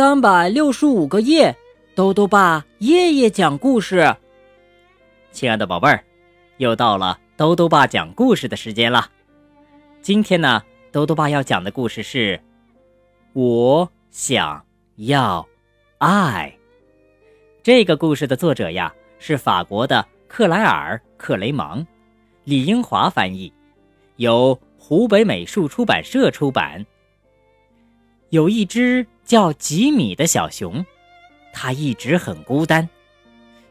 三百六十五个夜，兜兜爸夜夜讲故事。亲爱的宝贝儿，又到了兜兜爸讲故事的时间了。今天呢，兜兜爸要讲的故事是《我想要爱》。这个故事的作者呀是法国的克莱尔·克雷芒，李英华翻译，由湖北美术出版社出版。有一只叫吉米的小熊，它一直很孤单，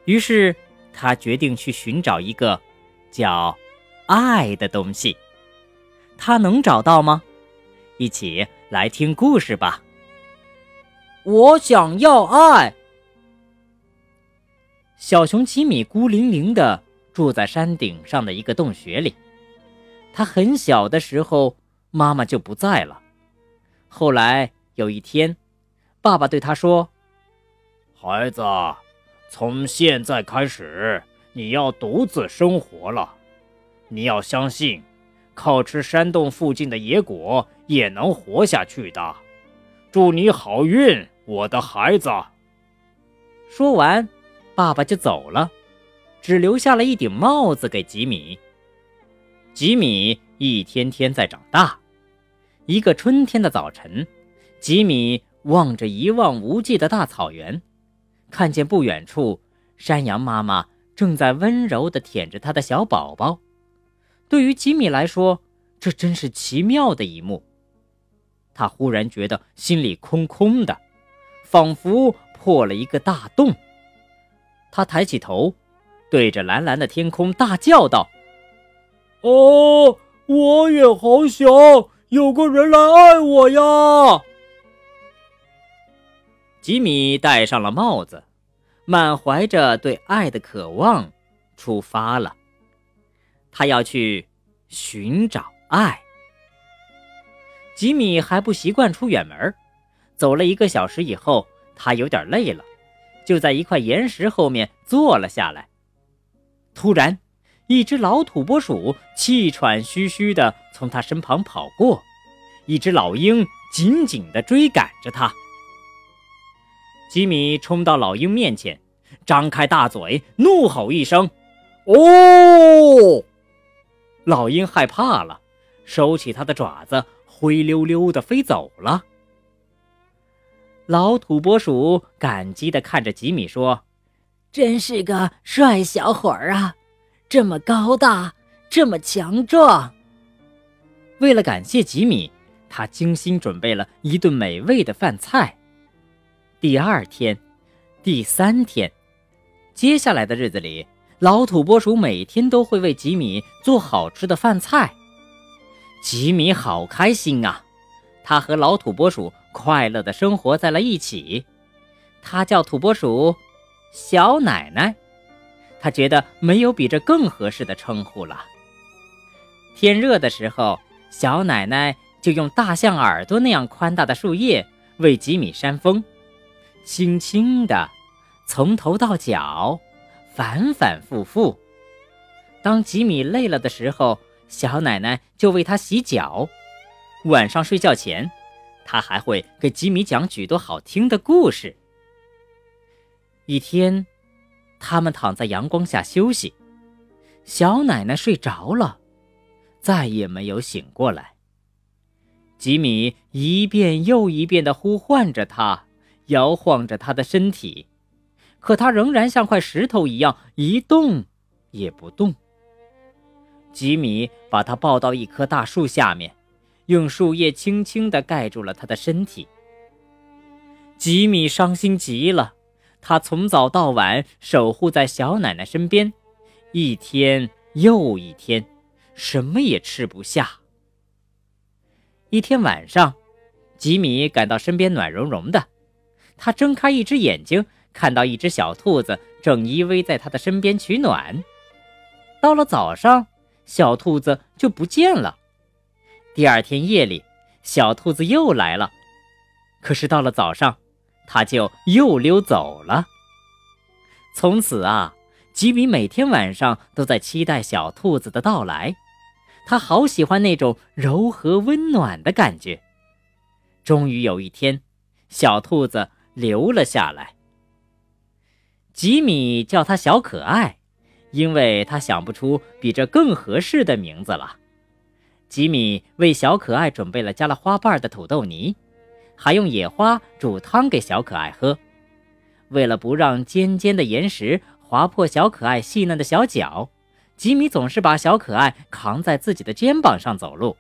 于是他决定去寻找一个叫爱的东西。他能找到吗？一起来听故事吧。我想要爱。小熊吉米孤零零的住在山顶上的一个洞穴里。他很小的时候，妈妈就不在了。后来有一天，爸爸对他说：“孩子，从现在开始，你要独自生活了。你要相信，靠吃山洞附近的野果也能活下去的。祝你好运，我的孩子。”说完，爸爸就走了，只留下了一顶帽子给吉米。吉米一天天在长大。一个春天的早晨，吉米望着一望无际的大草原，看见不远处山羊妈妈正在温柔地舔着它的小宝宝。对于吉米来说，这真是奇妙的一幕。他忽然觉得心里空空的，仿佛破了一个大洞。他抬起头，对着蓝蓝的天空大叫道：“哦，我也好想。”有个人来爱我呀！吉米戴上了帽子，满怀着对爱的渴望，出发了。他要去寻找爱。吉米还不习惯出远门，走了一个小时以后，他有点累了，就在一块岩石后面坐了下来。突然，一只老土拨鼠气喘吁吁地从他身旁跑过，一只老鹰紧紧地追赶着他。吉米冲到老鹰面前，张开大嘴，怒吼一声：“哦！”老鹰害怕了，收起它的爪子，灰溜溜地飞走了。老土拨鼠感激地看着吉米说：“真是个帅小伙儿啊！”这么高大，这么强壮。为了感谢吉米，他精心准备了一顿美味的饭菜。第二天，第三天，接下来的日子里，老土拨鼠每天都会为吉米做好吃的饭菜。吉米好开心啊！他和老土拨鼠快乐的生活在了一起。他叫土拨鼠小奶奶。他觉得没有比这更合适的称呼了。天热的时候，小奶奶就用大象耳朵那样宽大的树叶为吉米扇风，轻轻地，从头到脚，反反复复。当吉米累了的时候，小奶奶就为他洗脚。晚上睡觉前，他还会给吉米讲许多好听的故事。一天。他们躺在阳光下休息，小奶奶睡着了，再也没有醒过来。吉米一遍又一遍地呼唤着她，摇晃着她的身体，可她仍然像块石头一样一动也不动。吉米把她抱到一棵大树下面，用树叶轻轻地盖住了她的身体。吉米伤心极了。他从早到晚守护在小奶奶身边，一天又一天，什么也吃不下。一天晚上，吉米感到身边暖融融的，他睁开一只眼睛，看到一只小兔子正依偎在他的身边取暖。到了早上，小兔子就不见了。第二天夜里，小兔子又来了，可是到了早上。它就又溜走了。从此啊，吉米每天晚上都在期待小兔子的到来。他好喜欢那种柔和温暖的感觉。终于有一天，小兔子留了下来。吉米叫他小可爱，因为他想不出比这更合适的名字了。吉米为小可爱准备了加了花瓣的土豆泥，还用野花煮汤给小可爱喝。为了不让尖尖的岩石划破小可爱细嫩的小脚，吉米总是把小可爱扛在自己的肩膀上走路。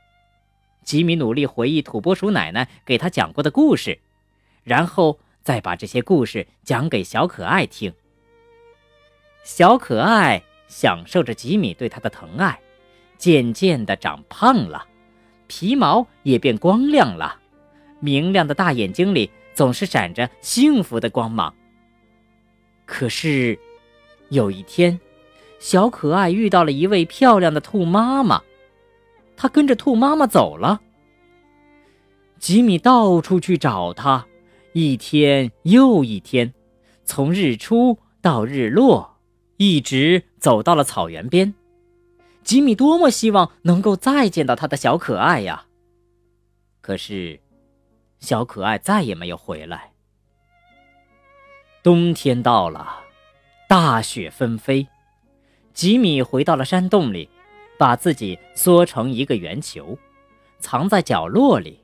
吉米努力回忆土拨鼠奶奶给他讲过的故事，然后再把这些故事讲给小可爱听。小可爱享受着吉米对他的疼爱，渐渐地长胖了，皮毛也变光亮了，明亮的大眼睛里总是闪着幸福的光芒。可是，有一天，小可爱遇到了一位漂亮的兔妈妈。她跟着兔妈妈走了。吉米到处去找她，一天又一天，从日出到日落，一直走到了草原边。吉米多么希望能够再见到他的小可爱呀！可是，小可爱再也没有回来。冬天到了，大雪纷飞，吉米回到了山洞里。把自己缩成一个圆球，藏在角落里。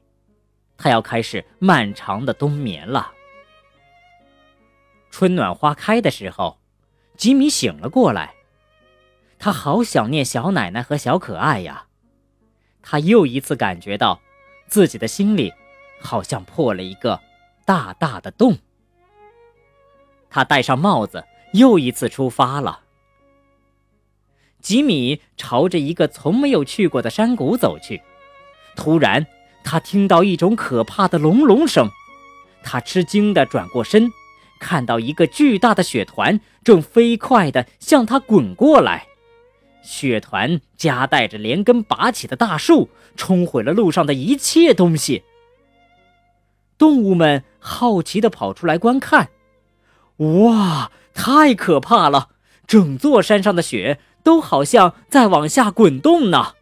他要开始漫长的冬眠了。春暖花开的时候，吉米醒了过来。他好想念小奶奶和小可爱呀！他又一次感觉到自己的心里好像破了一个大大的洞。他戴上帽子，又一次出发了。吉米朝着一个从没有去过的山谷走去，突然，他听到一种可怕的隆隆声。他吃惊地转过身，看到一个巨大的雪团正飞快地向他滚过来。雪团夹带着连根拔起的大树，冲毁了路上的一切东西。动物们好奇地跑出来观看。哇，太可怕了！整座山上的雪。都好像在往下滚动呢。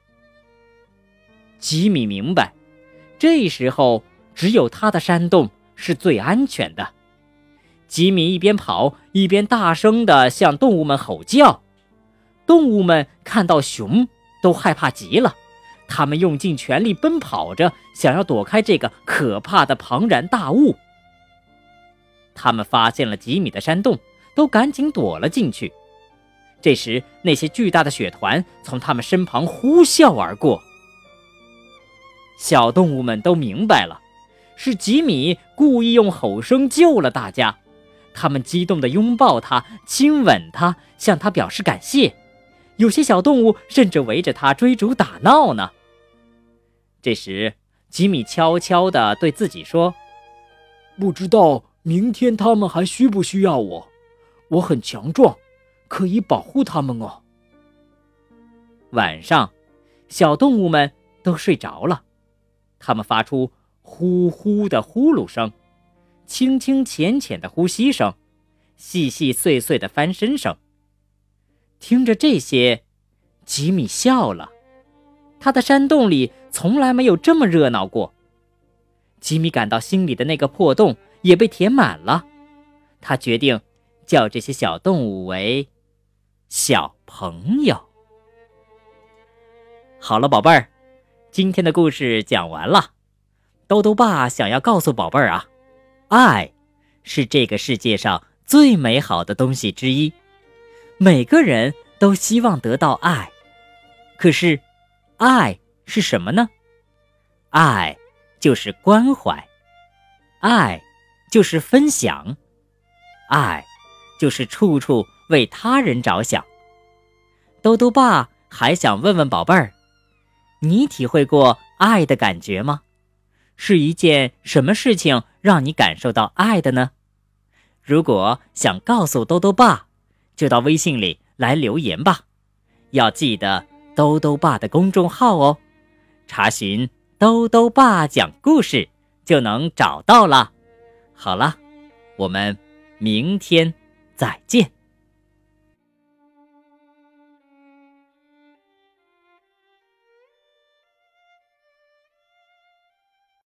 吉米明白，这时候只有他的山洞是最安全的。吉米一边跑一边大声地向动物们吼叫。动物们看到熊都害怕极了，他们用尽全力奔跑着，想要躲开这个可怕的庞然大物。他们发现了吉米的山洞，都赶紧躲了进去。这时，那些巨大的雪团从他们身旁呼啸而过。小动物们都明白了，是吉米故意用吼声救了大家。他们激动地拥抱他，亲吻他，向他表示感谢。有些小动物甚至围着他追逐打闹呢。这时，吉米悄悄地对自己说：“不知道明天他们还需不需要我？我很强壮。”可以保护他们哦。晚上，小动物们都睡着了，它们发出呼呼的呼噜声，轻轻浅浅的呼吸声，细细碎碎的翻身声。听着这些，吉米笑了。他的山洞里从来没有这么热闹过。吉米感到心里的那个破洞也被填满了。他决定叫这些小动物为。小朋友，好了，宝贝儿，今天的故事讲完了。兜兜爸想要告诉宝贝儿啊，爱是这个世界上最美好的东西之一，每个人都希望得到爱。可是，爱是什么呢？爱就是关怀，爱就是分享，爱就是处处。为他人着想，兜兜爸还想问问宝贝儿，你体会过爱的感觉吗？是一件什么事情让你感受到爱的呢？如果想告诉兜兜爸，就到微信里来留言吧。要记得兜兜爸的公众号哦，查询“兜兜爸讲故事”就能找到了。好了，我们明天再见。